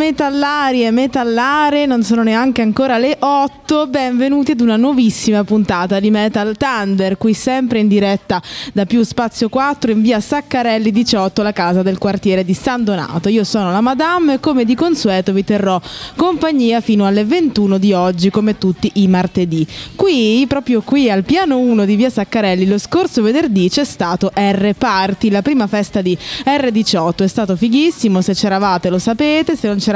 Metallari e metallare, non sono neanche ancora le 8, benvenuti ad una nuovissima puntata di Metal Thunder, qui sempre in diretta da più spazio 4 in via Saccarelli 18, la casa del quartiere di San Donato. Io sono la Madame e come di consueto vi terrò compagnia fino alle 21 di oggi, come tutti i martedì. Qui, proprio qui al piano 1 di via Saccarelli, lo scorso venerdì c'è stato R Party, la prima festa di R18, è stato fighissimo, se c'eravate lo sapete, se non c'eravate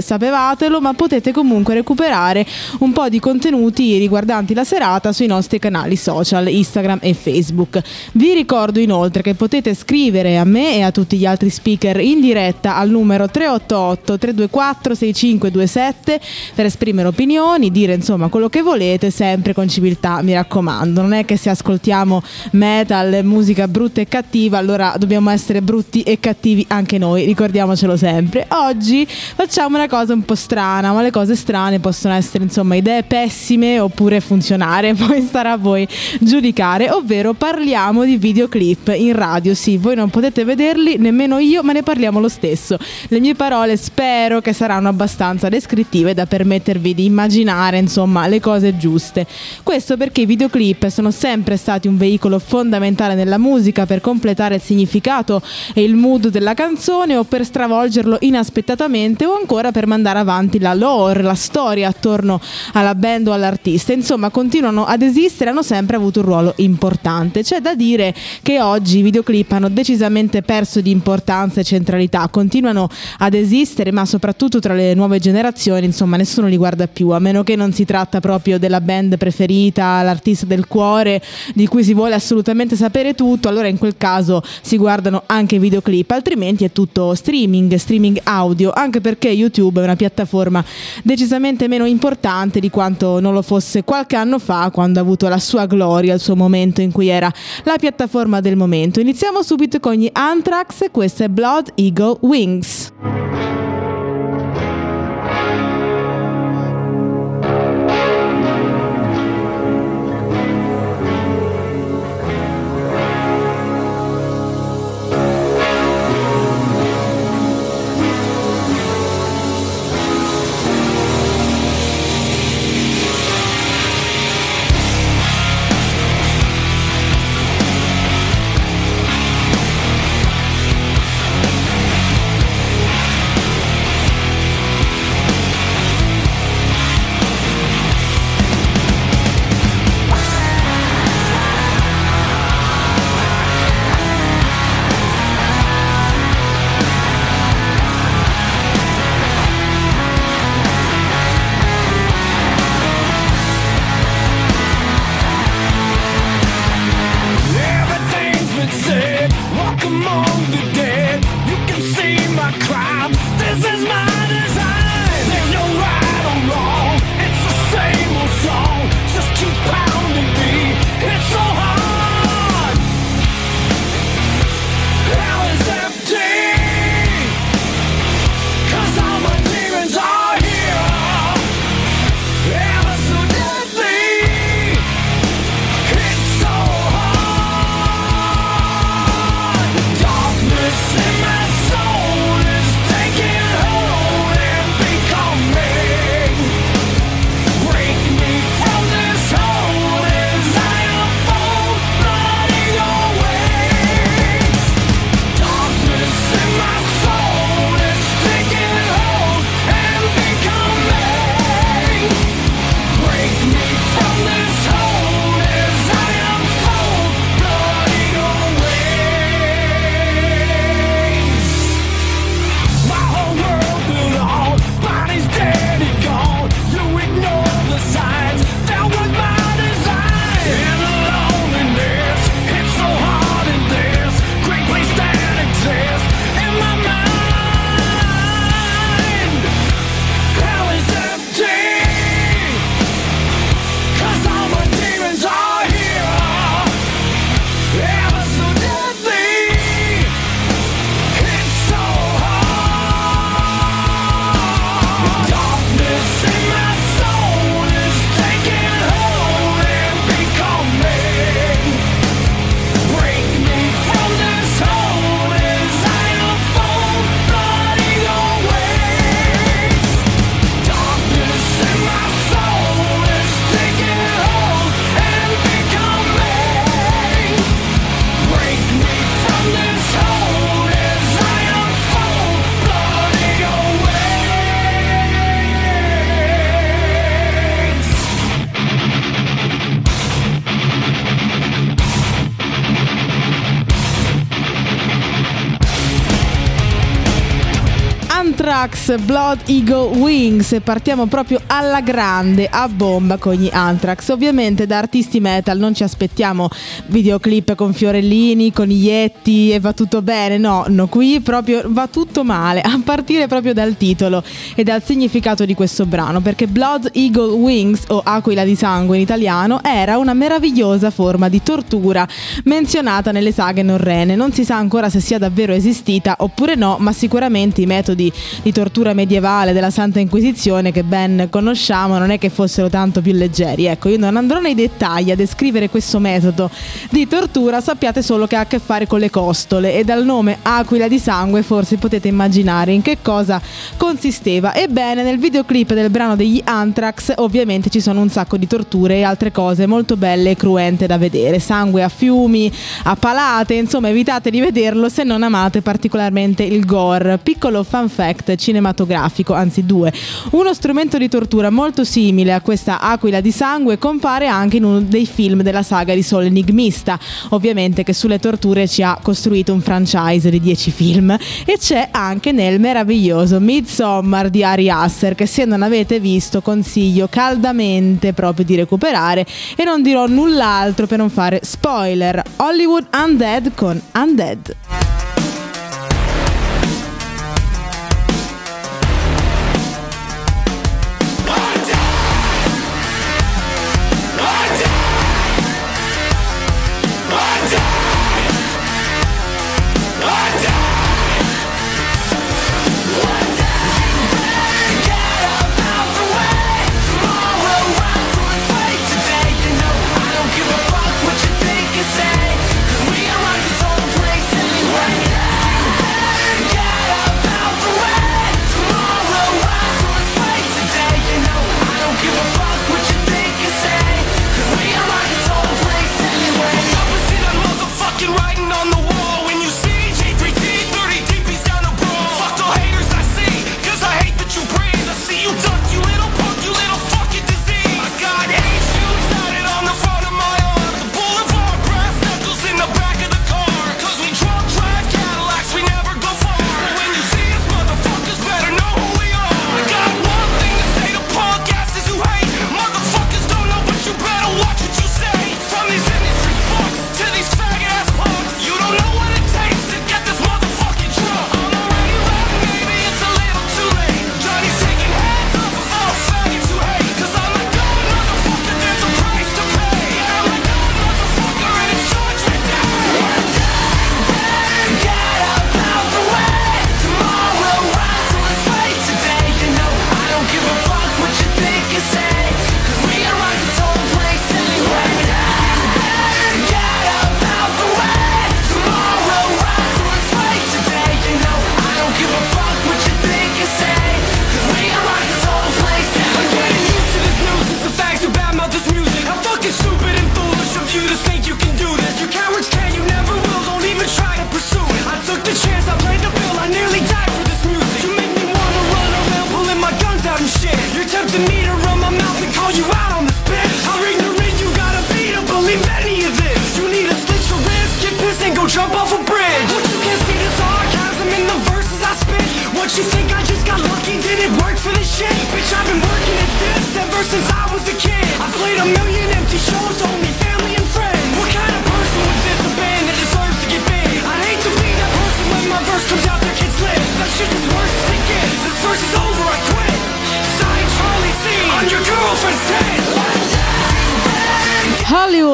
sapevatelo, ma potete comunque recuperare un po' di contenuti riguardanti la serata sui nostri canali social, Instagram e Facebook. Vi ricordo inoltre che potete scrivere a me e a tutti gli altri speaker in diretta al numero 388 324 6527 per esprimere opinioni, dire insomma quello che volete, sempre con civiltà, mi raccomando. Non è che se ascoltiamo metal, musica brutta e cattiva, allora dobbiamo essere brutti e cattivi anche noi, ricordiamocelo sempre. Oggi facciamo una cosa un po' strana, ma le cose strane possono essere insomma idee pessime oppure funzionare, poi starà a voi giudicare, ovvero parliamo di videoclip in radio, sì, voi non potete vederli, nemmeno io, ma ne parliamo lo stesso. Le mie parole spero che saranno abbastanza descrittive da permettervi di immaginare insomma le cose giuste. Questo perché i videoclip sono sempre stati un veicolo fondamentale nella musica per completare il significato e il mood della canzone o per stravolgerlo inaspettatamente o ancora per mandare avanti la lore, la storia attorno alla band o all'artista. Insomma, continuano ad esistere, hanno sempre avuto un ruolo importante. C'è da dire che oggi i videoclip hanno decisamente perso di importanza e centralità, continuano ad esistere, ma soprattutto tra le nuove generazioni, insomma, nessuno li guarda più, a meno che non si tratta proprio della band preferita, l'artista del cuore, di cui si vuole assolutamente sapere tutto, allora in quel caso si guardano anche i videoclip, altrimenti è tutto streaming, streaming audio anche perché YouTube è una piattaforma decisamente meno importante di quanto non lo fosse qualche anno fa, quando ha avuto la sua gloria, il suo momento in cui era la piattaforma del momento. Iniziamo subito con gli Anthrax, questo è Blood Eagle Wings. Blood Eagle Wings e partiamo proprio alla grande, a bomba con gli Anthrax. Ovviamente da artisti metal non ci aspettiamo videoclip con fiorellini, con Yeti e va tutto bene, no, no, qui proprio va tutto male, a partire proprio dal titolo e dal significato di questo brano, perché Blood Eagle Wings o Aquila di sangue in italiano era una meravigliosa forma di tortura menzionata nelle saghe norrene. Non si sa ancora se sia davvero esistita oppure no, ma sicuramente i metodi di tortura medievale della Santa Inquisizione che ben conosciamo non è che fossero tanto più leggeri. Ecco, io non andrò nei dettagli a descrivere questo metodo di tortura, sappiate solo che ha a che fare con le costole e dal nome Aquila di sangue forse potete immaginare in che cosa consisteva. Ebbene, nel videoclip del brano degli Anthrax ovviamente ci sono un sacco di torture e altre cose molto belle e cruente da vedere. Sangue a fiumi, a palate, insomma evitate di vederlo se non amate particolarmente il gore. Piccolo fan fact cinematografico, anzi due. Uno strumento di tortura molto simile a questa aquila di sangue compare anche in uno dei film della saga di Soul Enigmista, ovviamente che sulle torture ci ha costruito un franchise di 10 film e c'è anche nel meraviglioso Midsommar di Ari Aster che se non avete visto consiglio caldamente proprio di recuperare e non dirò null'altro per non fare spoiler. Hollywood Undead con Undead.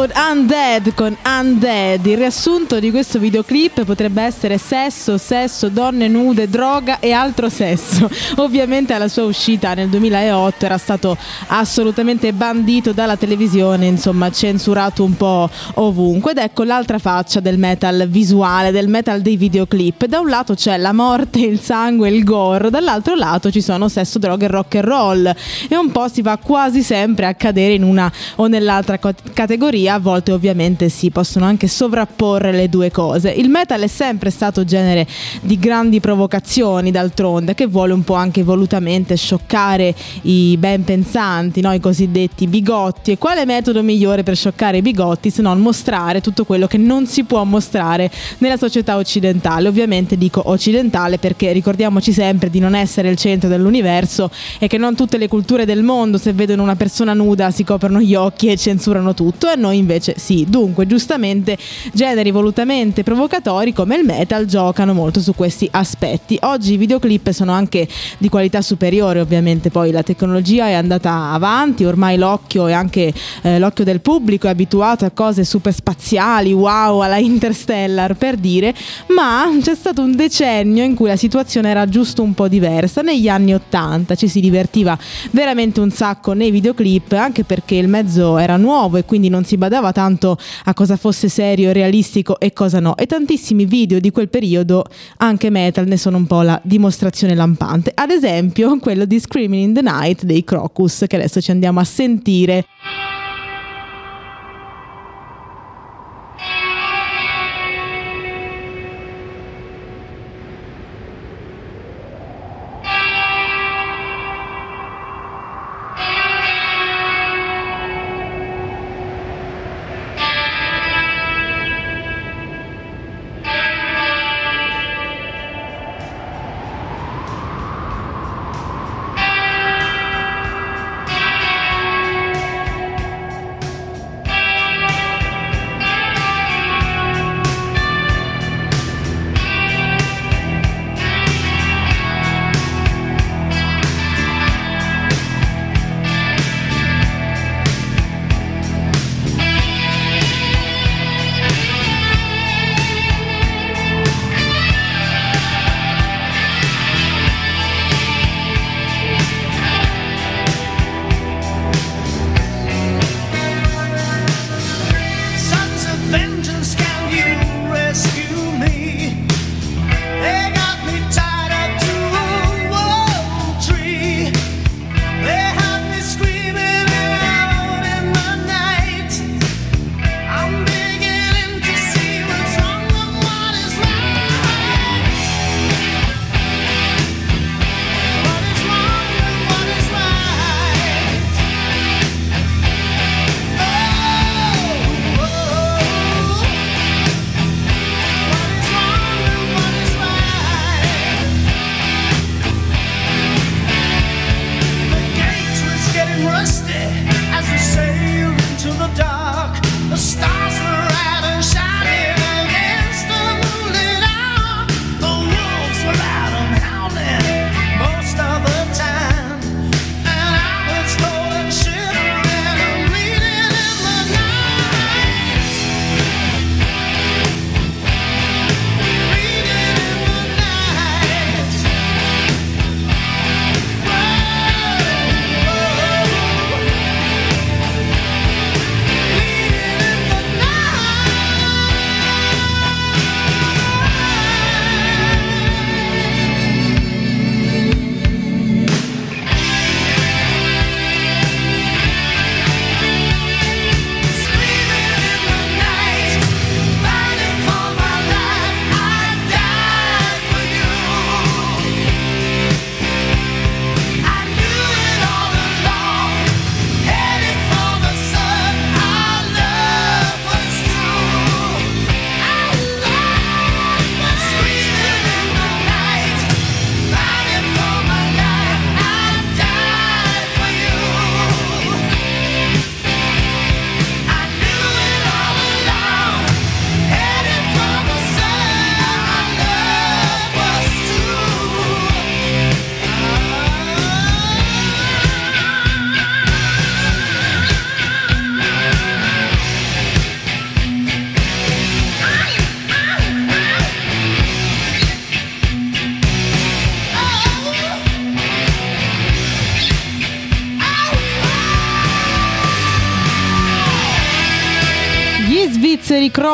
Hollywood Undead con Undead. Il riassunto di questo videoclip potrebbe essere sesso, sesso, donne nude, droga e altro sesso. Ovviamente alla sua uscita nel 2008 era stato assolutamente bandito dalla televisione, insomma censurato un po' ovunque. Ed ecco l'altra faccia del metal visuale, del metal dei videoclip. Da un lato c'è la morte, il sangue, il gore, dall'altro lato ci sono sesso, droga e rock and roll. E un po' si va quasi sempre a cadere in una o nell'altra categoria a volte ovviamente si possono anche sovrapporre le due cose. Il metal è sempre stato genere di grandi provocazioni d'altronde che vuole un po' anche volutamente scioccare i ben pensanti, no? i cosiddetti bigotti e quale metodo migliore per scioccare i bigotti se non mostrare tutto quello che non si può mostrare nella società occidentale. Ovviamente dico occidentale perché ricordiamoci sempre di non essere il centro dell'universo e che non tutte le culture del mondo se vedono una persona nuda si coprono gli occhi e censurano tutto e noi invece sì. Dunque, giustamente generi volutamente provocatori come il metal giocano molto su questi aspetti. Oggi i videoclip sono anche di qualità superiore, ovviamente poi la tecnologia è andata avanti, ormai l'occhio e anche eh, l'occhio del pubblico è abituato a cose super spaziali, wow, alla Interstellar per dire, ma c'è stato un decennio in cui la situazione era giusto un po' diversa. Negli anni 80 ci si divertiva veramente un sacco nei videoclip, anche perché il mezzo era nuovo e quindi non si badava tanto a cosa fosse serio, realistico e cosa no. E tantissimi video di quel periodo, anche metal, ne sono un po' la dimostrazione lampante. Ad esempio quello di Screaming in the Night dei Crocus, che adesso ci andiamo a sentire.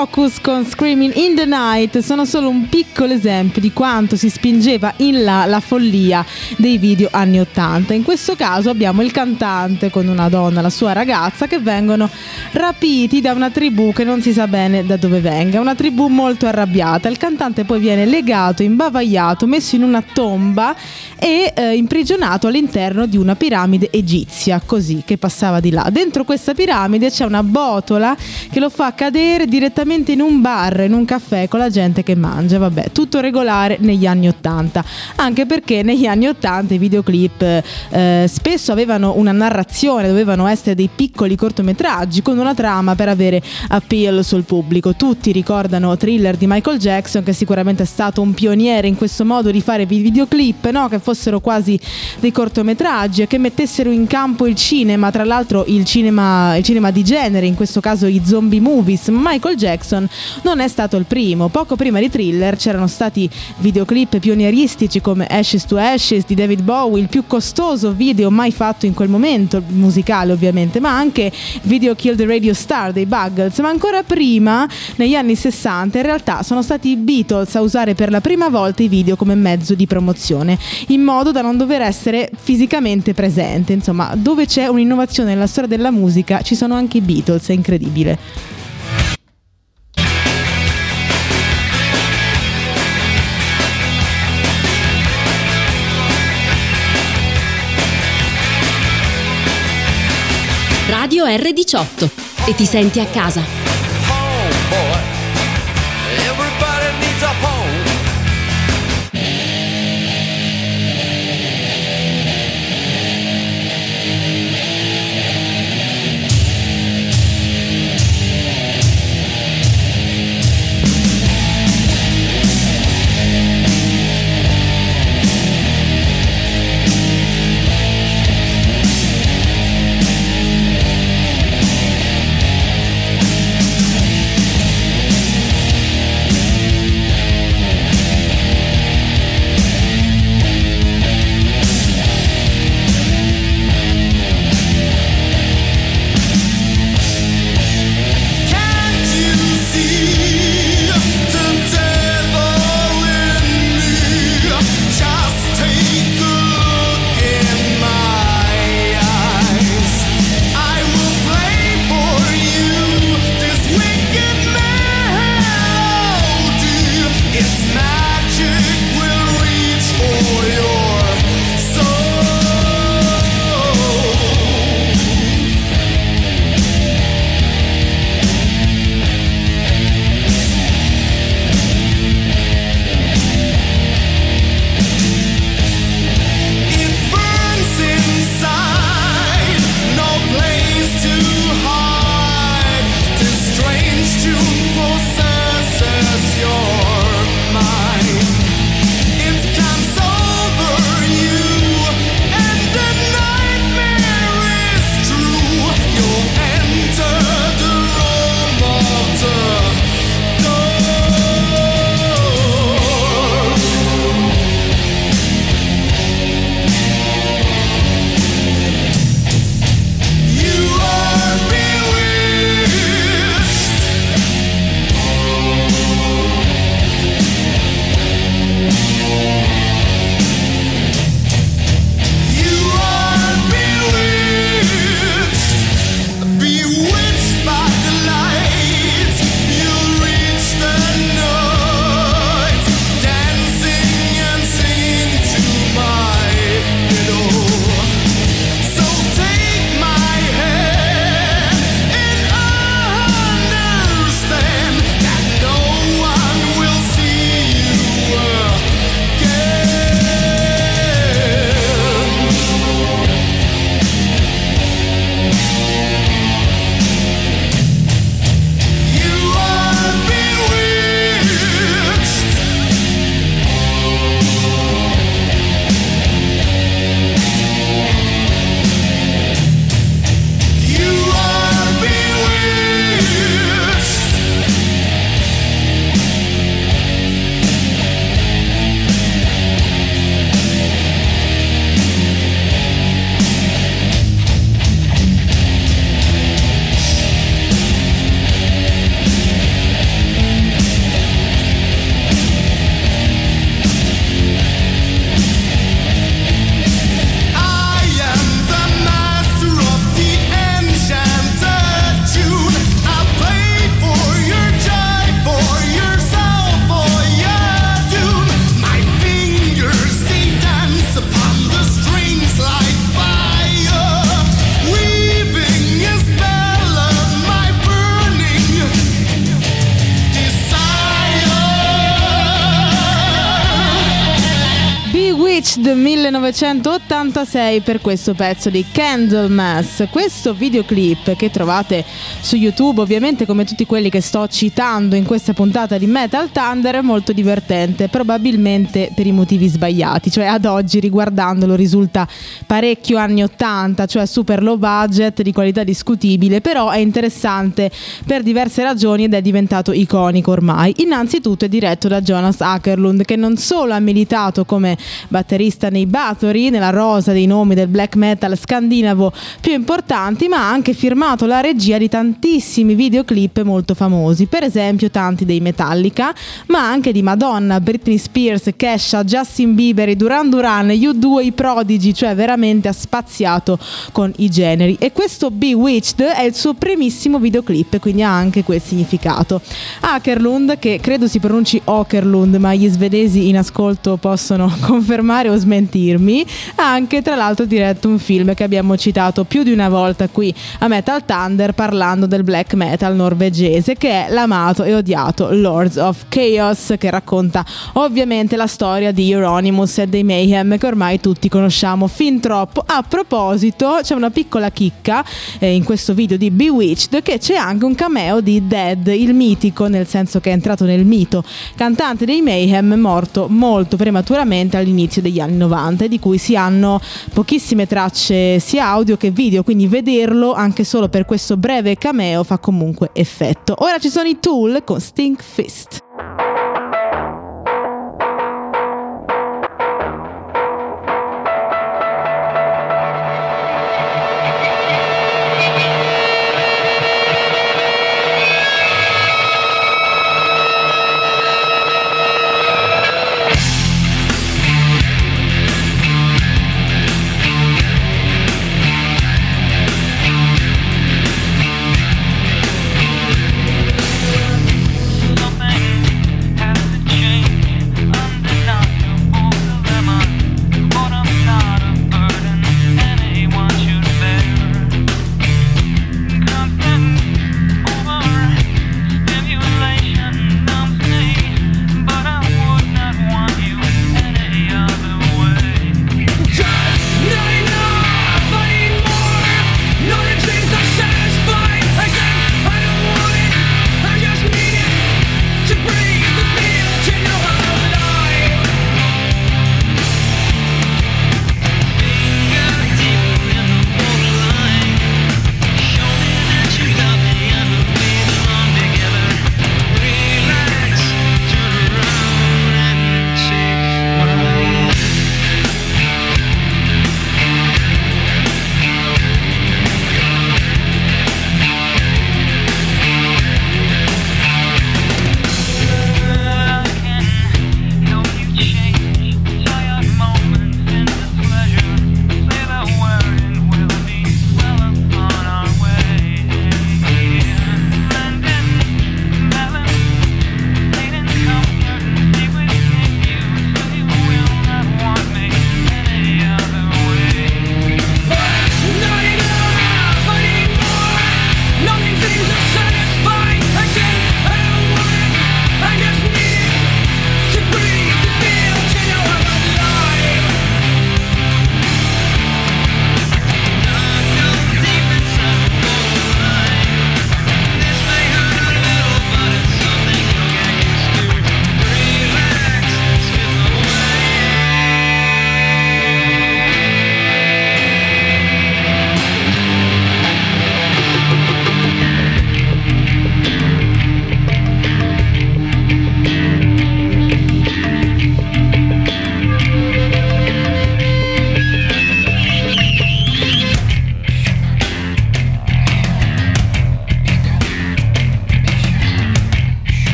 Crocus con Screaming in the Night sono solo un piccolo esempio di quanto si spingeva in là la follia dei video anni 80. In questo caso abbiamo il cantante con una donna, la sua ragazza, che vengono rapiti da una tribù che non si sa bene da dove venga, una tribù molto arrabbiata. Il cantante poi viene legato, imbavagliato, messo in una tomba e eh, imprigionato all'interno di una piramide egizia, così che passava di là. Dentro questa piramide c'è una botola che lo fa cadere direttamente in un bar, in un caffè con la gente che mangia. Vabbè, tutto regolare negli anni Ottanta, anche perché negli anni Ottanta i videoclip eh, spesso avevano una narrazione, dovevano essere dei piccoli cortometraggi con una trama per avere appeal sul pubblico. Tutti ricordano Thriller di Michael Jackson, che sicuramente è stato un pioniere in questo modo di fare videoclip, no? che fossero quasi dei cortometraggi e che mettessero in campo il cinema, tra l'altro il cinema, il cinema di genere, in questo caso i zombie movies. Michael Jackson non è stato il primo. Poco prima di Thriller c'erano stati videoclip pionieristici come Ashes to Ashes di David Bowie, il più costoso video mai fatto in quel momento, musicale ovviamente, ma anche Video Kill the Radio Star dei Buggles. Ma ancora prima, negli anni 60, in realtà sono stati i Beatles a usare per la prima volta i video come mezzo di promozione, in modo da non dover essere fisicamente presente. Insomma, dove c'è un'innovazione nella storia della musica ci sono anche i Beatles, è incredibile. Radio R18 e ti senti a casa. accent tot 1986 per questo pezzo di Candlemass. Questo videoclip che trovate su YouTube, ovviamente come tutti quelli che sto citando in questa puntata di Metal Thunder, è molto divertente, probabilmente per i motivi sbagliati, cioè ad oggi riguardandolo risulta parecchio anni 80, cioè super low budget, di qualità discutibile, però è interessante per diverse ragioni ed è diventato iconico ormai. Innanzitutto è diretto da Jonas Ackerlund che non solo ha militato come batterista nei Bathory, nella rosa dei nomi del black metal scandinavo più importanti, ma ha anche firmato la regia di tantissimi videoclip molto famosi, per esempio tanti dei Metallica, ma anche di Madonna, Britney Spears, Kesha, Justin Bieber, Duran Duran, U2, i Prodigy, cioè veramente ha spaziato con i generi. E questo Bewitched è il suo primissimo videoclip, quindi ha anche quel significato. Ackerlund, che credo si pronunci Okerlund, ma gli svedesi in ascolto possono confermare o smentirmi, ha anche tra l'altro diretto un film che abbiamo citato più di una volta qui a Metal Thunder parlando del black metal norvegese che è l'amato e odiato Lords of Chaos che racconta ovviamente la storia di Euronymous e dei Mayhem che ormai tutti conosciamo fin troppo. A proposito c'è una piccola chicca eh, in questo video di Bewitched che c'è anche un cameo di Dead, il mitico nel senso che è entrato nel mito, cantante dei Mayhem morto molto prematuramente all'inizio degli anni 90 di cui si hanno pochissime tracce sia audio che video, quindi vederlo anche solo per questo breve cameo fa comunque effetto. Ora ci sono i Tool con Stink Fist.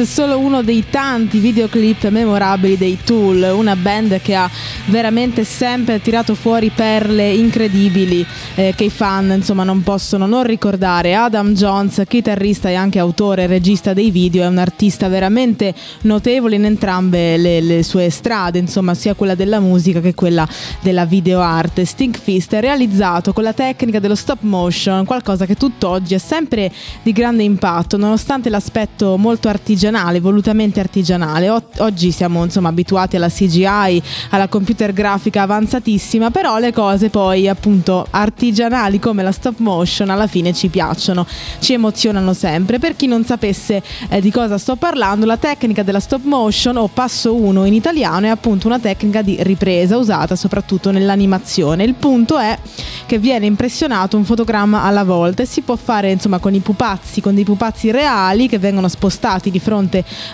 Priest, solo uno dei tanti videoclip memorabili dei Tool, una band che ha veramente sempre tirato fuori perle incredibili eh, che i fan insomma non possono non ricordare. Adam Jones, chitarrista e anche autore e regista dei video, è un artista veramente notevole in entrambe le, le sue strade, insomma sia quella della musica che quella della video arte. Stink Fist è realizzato con la tecnica dello stop motion, qualcosa che tutt'oggi è sempre di grande impatto, nonostante l'aspetto molto artigianale, volutamente artigianale. O- oggi siamo insomma abituati alla CGI, alla computer grafica avanzatissima, però le cose poi appunto artigianali come la stop motion alla fine ci piacciono, ci emozionano sempre. Per chi non sapesse eh, di cosa sto parlando, la tecnica della stop motion o passo 1 in italiano è appunto una tecnica di ripresa usata soprattutto nell'animazione. Il punto è che viene impressionato un fotogramma alla volta e si può fare insomma con i pupazzi, con dei pupazzi reali che vengono spostati di fronte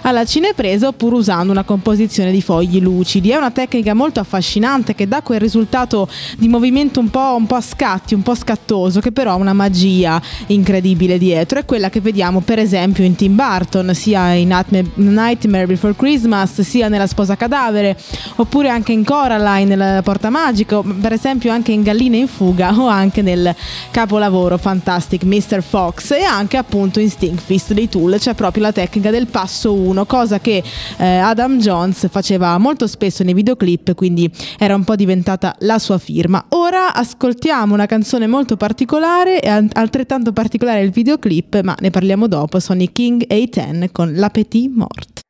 alla cinepresa oppure usando una composizione di fogli lucidi. È una tecnica molto affascinante che dà quel risultato di movimento un po', un po a scatti, un po' scattoso, che però ha una magia incredibile dietro. È quella che vediamo per esempio in Tim Burton, sia in Nightmare Before Christmas, sia nella Sposa Cadavere, oppure anche in Coraline, nella Porta Magica, per esempio anche in Galline in Fuga o anche nel capolavoro Fantastic Mr. Fox e anche appunto in Stinkfist dei Tool c'è proprio la tecnica del passo 1, cosa che eh, Adam Jones faceva molto spesso nei videoclip, quindi era un po' diventata la sua firma. Ora ascoltiamo una canzone molto particolare altrettanto particolare il videoclip, ma ne parliamo dopo, sono i King A10 con La Petit Mort.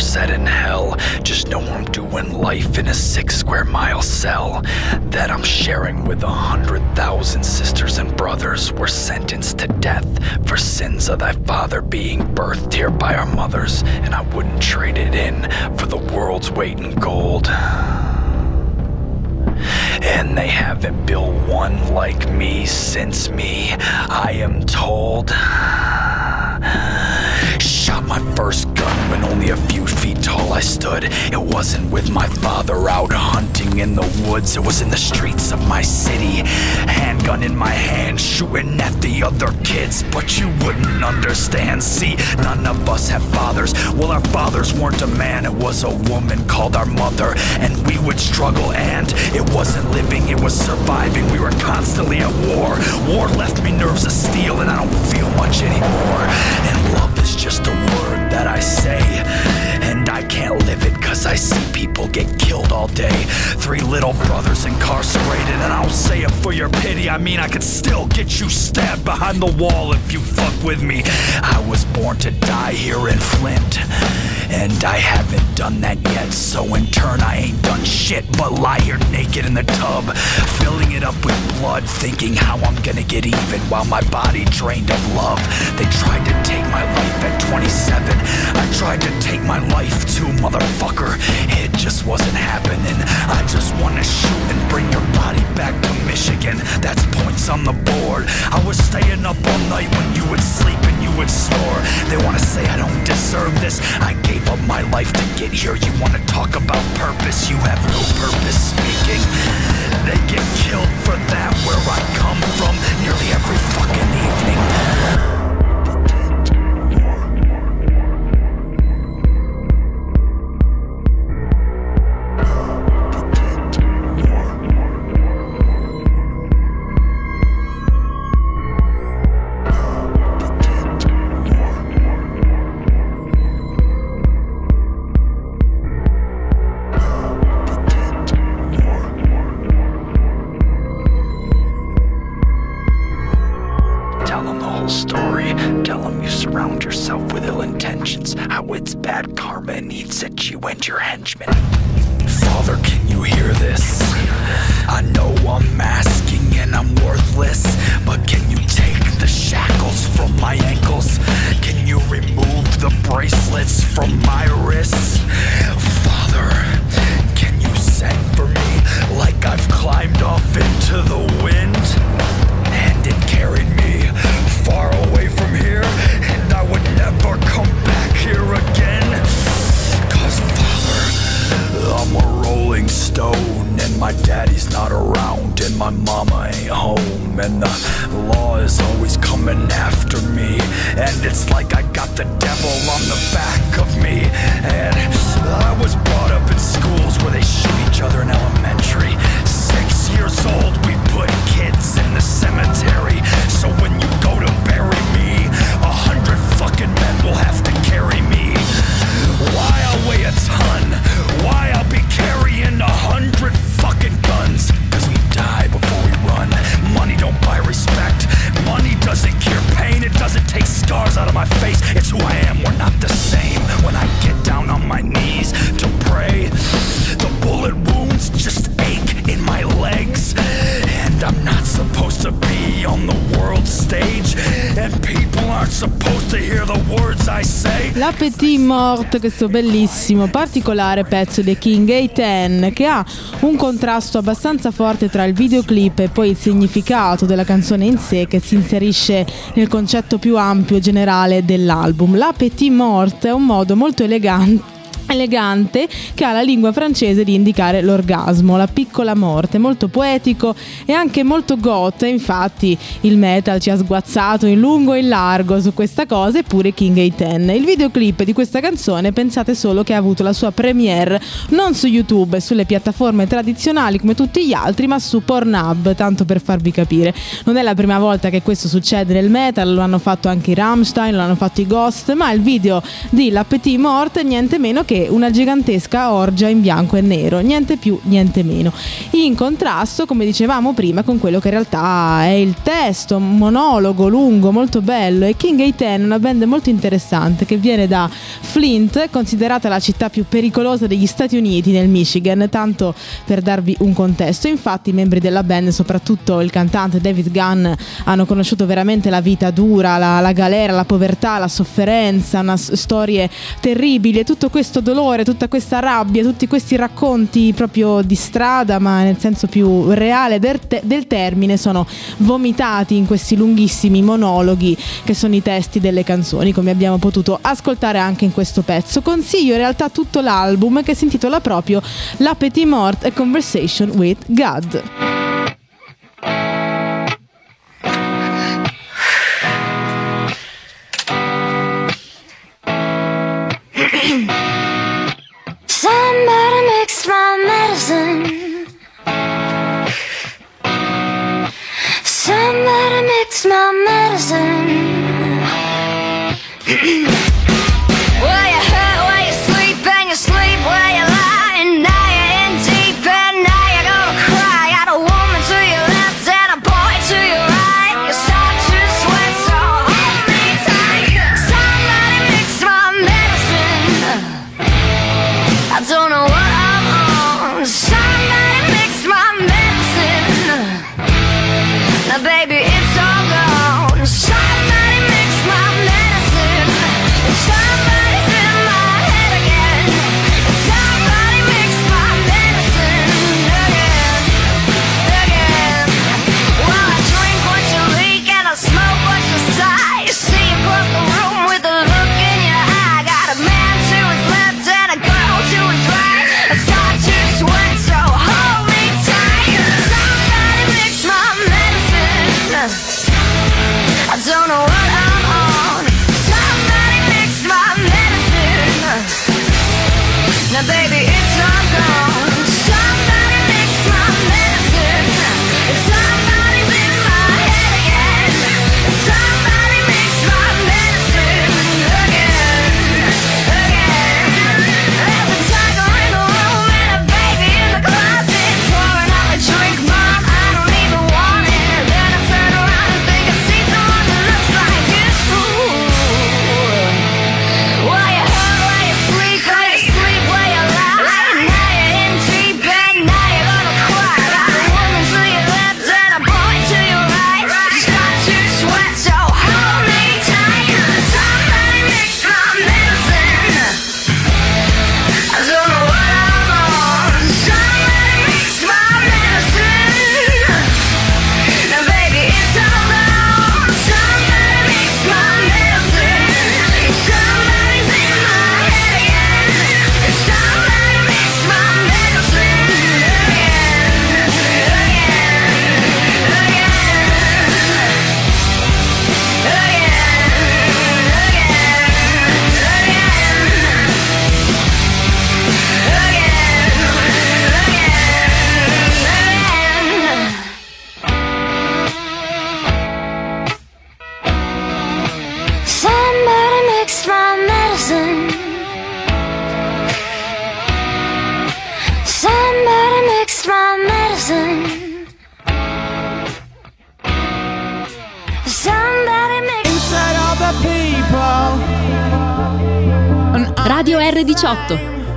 Set in hell. Just know I'm doing life in a six square mile cell that I'm sharing with a hundred thousand sisters and brothers. We're sentenced to death for sins of thy father being birthed here by our mothers, and I wouldn't trade it in for the world's weight in gold. And they haven't built one like me since me, I am told shot my first gun when only a few feet tall I stood. It wasn't with my father out hunting in the woods, it was in the streets of my city. Handgun in my hand, shooting at the other kids, but you wouldn't understand. See, none of us have fathers. Well, our fathers weren't a man, it was a woman called our mother. And we would struggle, and it wasn't living, it was surviving. We were constantly at war. War left me nerves of steel, and I don't feel much anymore. And love is just a word that I say. And I can't live it cause I see people get killed all day. Three little brothers incarcerated, and I don't say it for your pity. I mean, I could still get you stabbed behind the wall if you fuck with me. I was born to die here in Flint. And I haven't done that yet, so in turn I ain't done shit but lie here naked in the tub, filling it up with blood, thinking how I'm gonna get even while my body drained of love. They tried to take my life at 27. I tried to take my life too, motherfucker. It just wasn't happening. I just wanna shoot and bring your body back to Michigan. That's points on the board. I was staying up all night when you would sleep and you would snore. They wanna say I don't deserve this. I gave up my life to get here. You wanna talk about purpose? You have no purpose speaking. They get killed for that where I come from nearly every fucking evening. My daddy's not around, and my mama ain't home, and the law is always coming after me, and it's like I got the devil on the back of me, and I was brought up in schools where they shoot each other in elementary. Six years old, we put kids in the cemetery, so when you go to bury me, a hundred fucking men will have to carry me. Why I'll weigh a ton? Why I'll be carrying a hundred fucking guns? Cause we die before we run. Money don't buy respect. Money doesn't cure pain. It doesn't take scars out of my face. It's who I am. We're not the same. When I get down on my knees to pray, the bullet wounds just ache in my legs. And I'm not supposed to be on the world stage. And people aren't supposed to hear the words I say. La Petit Morte, questo bellissimo, particolare pezzo dei King A10 che ha un contrasto abbastanza forte tra il videoclip e poi il significato della canzone in sé che si inserisce nel concetto più ampio e generale dell'album. La Petit Morte è un modo molto elegante elegante che ha la lingua francese di indicare l'orgasmo, la piccola morte, molto poetico e anche molto goth, infatti il metal ci ha sguazzato in lungo e in largo su questa cosa eppure King A10. Il videoclip di questa canzone pensate solo che ha avuto la sua premiere non su YouTube e sulle piattaforme tradizionali come tutti gli altri, ma su Pornhub, tanto per farvi capire. Non è la prima volta che questo succede nel metal, lo hanno fatto anche i Rammstein, lo hanno fatto i Ghost, ma il video di La Petit Morte è niente meno che una gigantesca orgia in bianco e nero, niente più, niente meno. In contrasto, come dicevamo prima, con quello che in realtà è il testo, un monologo lungo, molto bello. E King A10 è una band molto interessante che viene da Flint, considerata la città più pericolosa degli Stati Uniti nel Michigan, tanto per darvi un contesto. Infatti i membri della band, soprattutto il cantante David Gunn, hanno conosciuto veramente la vita dura, la, la galera, la povertà, la sofferenza, una, storie terribili e tutto questo dolore, tutta questa rabbia, tutti questi racconti proprio di strada, ma nel senso più reale del, te- del termine, sono vomitati in questi lunghissimi monologhi che sono i testi delle canzoni, come abbiamo potuto ascoltare anche in questo pezzo. Consiglio in realtà tutto l'album che si intitola proprio La Petit Mort A Conversation with God. Somebody mix my medicine. Somebody mix my medicine.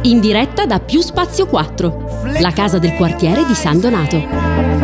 in diretta da Più Spazio 4, la casa del quartiere di San Donato.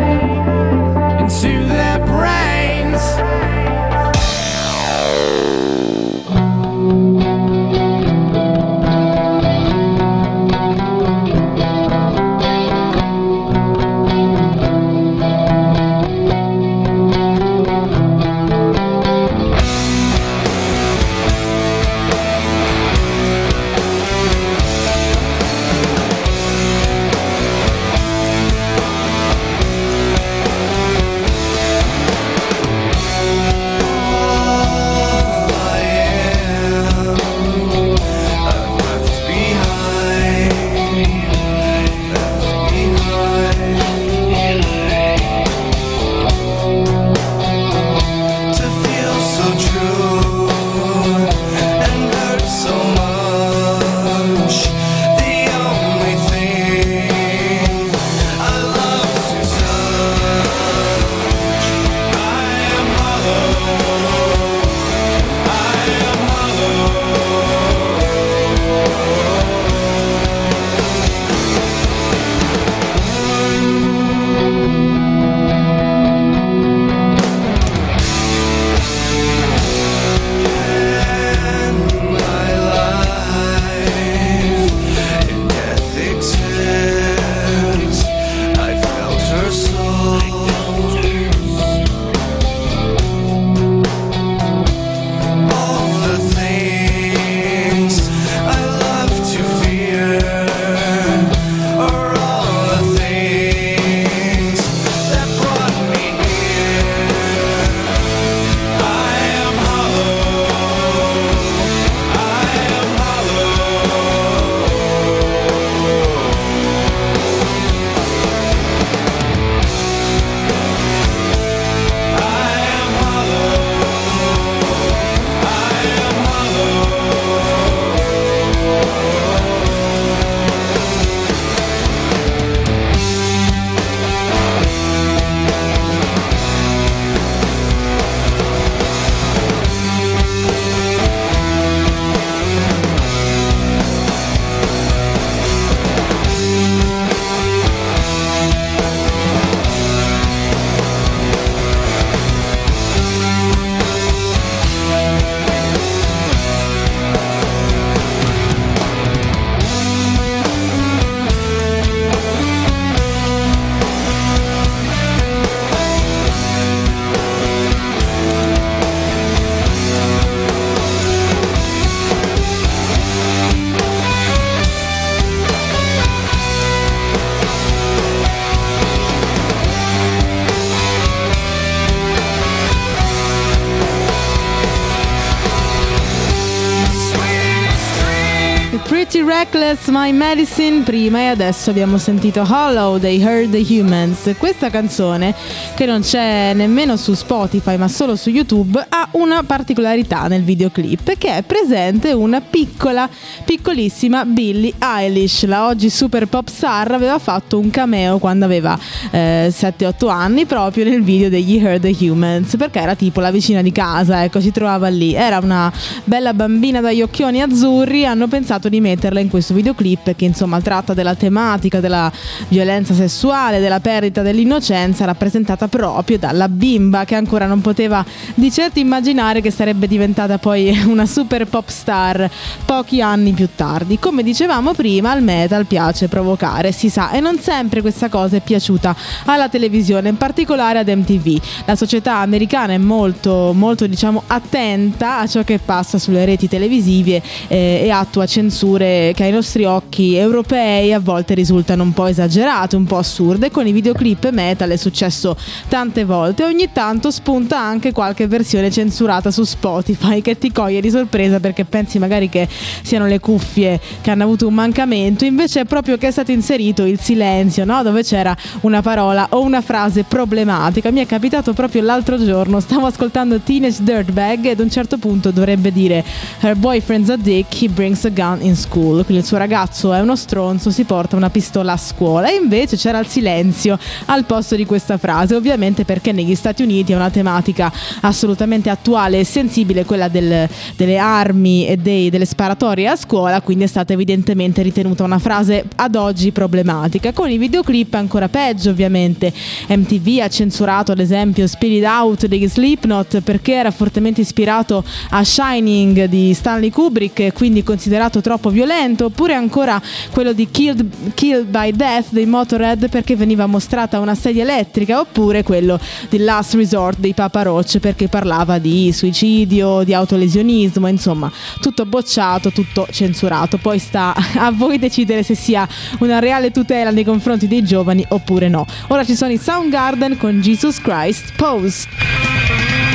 Reckless My Medicine prima e adesso abbiamo sentito Hollow dei Heard the Humans. Questa canzone, che non c'è nemmeno su Spotify ma solo su YouTube, ha una particolarità nel videoclip che è presente una piccola, piccolissima Billie Eilish. La oggi super pop star aveva fatto un cameo quando aveva eh, 7-8 anni proprio nel video degli Heard the Humans perché era tipo la vicina di casa, ecco, si trovava lì. Era una bella bambina dagli occhioni azzurri, hanno pensato di metterla in questo videoclip che insomma tratta della tematica della violenza sessuale, della perdita dell'innocenza rappresentata proprio dalla bimba che ancora non poteva di certo immaginare che sarebbe diventata poi una super pop star pochi anni più tardi. Come dicevamo prima, al metal piace provocare, si sa, e non sempre questa cosa è piaciuta alla televisione, in particolare ad MTV. La società americana è molto, molto diciamo attenta a ciò che passa sulle reti televisive eh, e attua censure che ai nostri occhi europei a volte risultano un po' esagerate, un po' assurde. Con i videoclip metal è successo tante volte. Ogni tanto spunta anche qualche versione censurata su Spotify che ti coglie di sorpresa perché pensi magari che siano le cuffie che hanno avuto un mancamento, invece è proprio che è stato inserito il silenzio, no? dove c'era una parola o una frase problematica. Mi è capitato proprio l'altro giorno, stavo ascoltando Teenage Dirtbag ed a un certo punto dovrebbe dire Her boyfriend's a dick, he brings a gun in school. quindi il suo ragazzo è uno stronzo, si porta una pistola a scuola e invece c'era il silenzio al posto di questa frase, ovviamente perché negli Stati Uniti è una tematica assolutamente attuale e sensibile quella del- delle armi e dei- delle sparatorie a scuola, quindi è stata evidentemente ritenuta una frase ad oggi problematica. Con i videoclip ancora peggio ovviamente, MTV ha censurato ad esempio Spirit Out degli Slipknot perché era fortemente ispirato a Shining di Stanley Kubrick e quindi considerato troppo violento, oppure ancora quello di Killed, Killed by Death dei Motorhead perché veniva mostrata una sedia elettrica, oppure quello di Last Resort dei Papa Roach perché parlava di suicidio, di autolesionismo, insomma, tutto bocciato, tutto censurato. Poi sta a voi decidere se sia una reale tutela nei confronti dei giovani oppure no. Ora ci sono i Soundgarden con Jesus Christ Pose.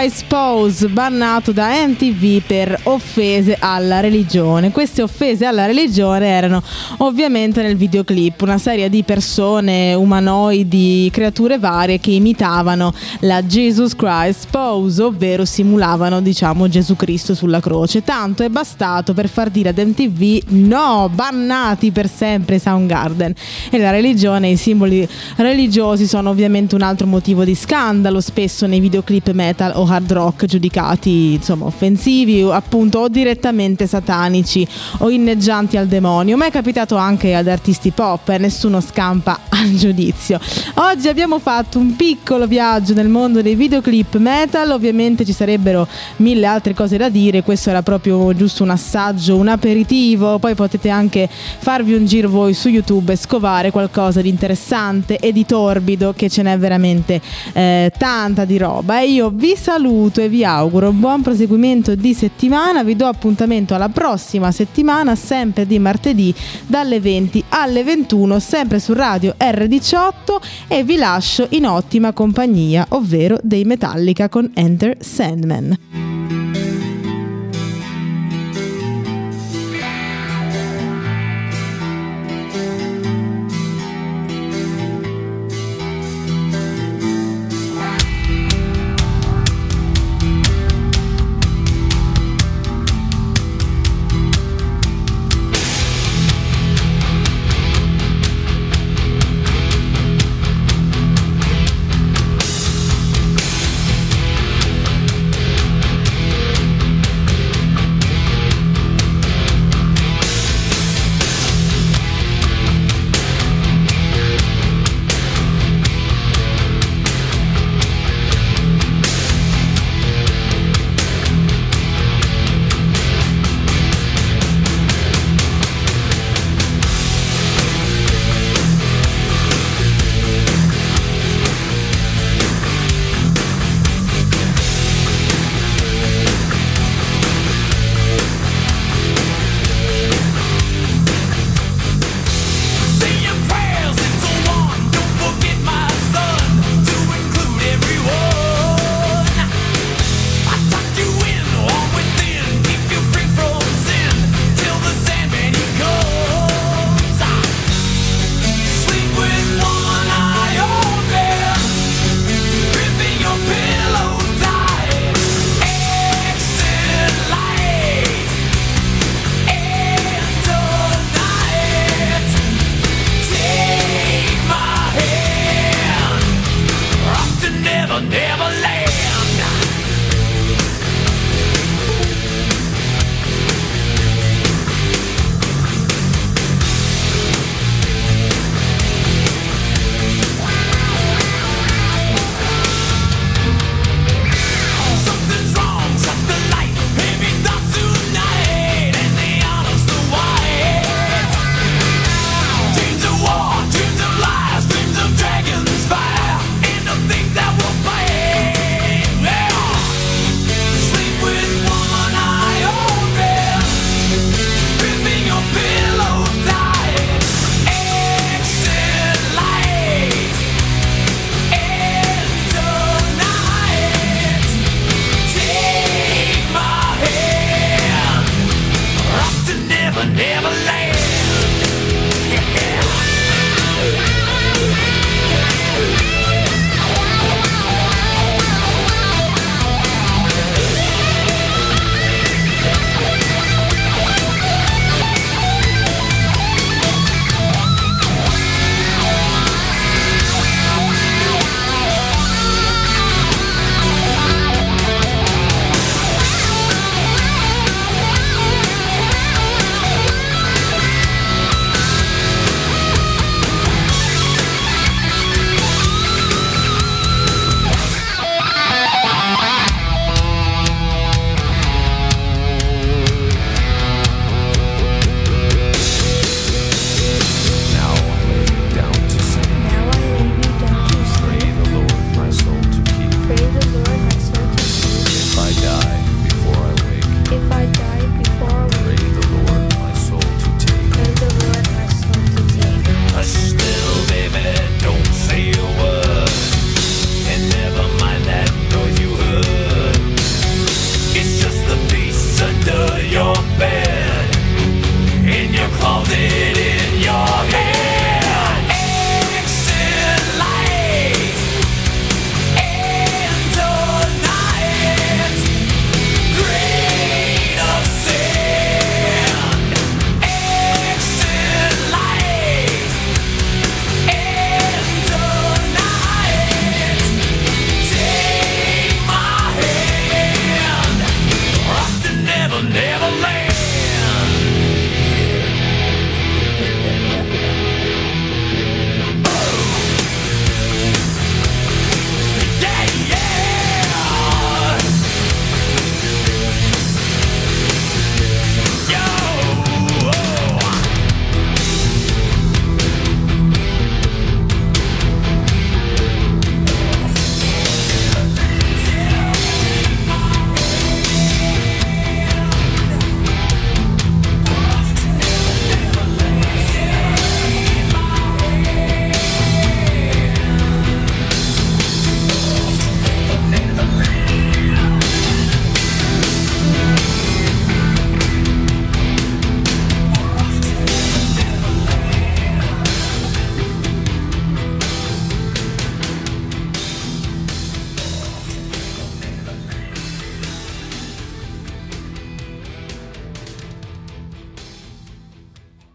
Jesus Pose, bannato da MTV per offese alla religione. Queste offese alla religione erano ovviamente nel videoclip, una serie di persone umanoidi, creature varie che imitavano la Jesus Christ Pose, ovvero simulavano, diciamo, Gesù Cristo sulla croce. Tanto è bastato per far dire ad MTV no, bannati per sempre Soundgarden. E la religione, i simboli religiosi sono ovviamente un altro motivo di scandalo, spesso nei videoclip metal o hard rock giudicati insomma offensivi appunto o direttamente satanici o inneggianti al demonio, ma è capitato anche ad artisti pop e nessuno scampa al giudizio. Oggi abbiamo fatto un piccolo viaggio nel mondo dei videoclip metal, ovviamente ci sarebbero mille altre cose da dire, questo era proprio giusto un assaggio, un aperitivo, poi potete anche farvi un giro voi su YouTube e scovare qualcosa di interessante e di torbido che ce n'è veramente eh, tanta di roba. E io vi saluto e vi auguro un buon proseguimento di settimana, vi do appuntamento alla prossima settimana sempre di martedì dalle 20 alle 21 sempre su radio R18 e vi lascio in ottima compagnia ovvero dei Metallica con Enter Sandman.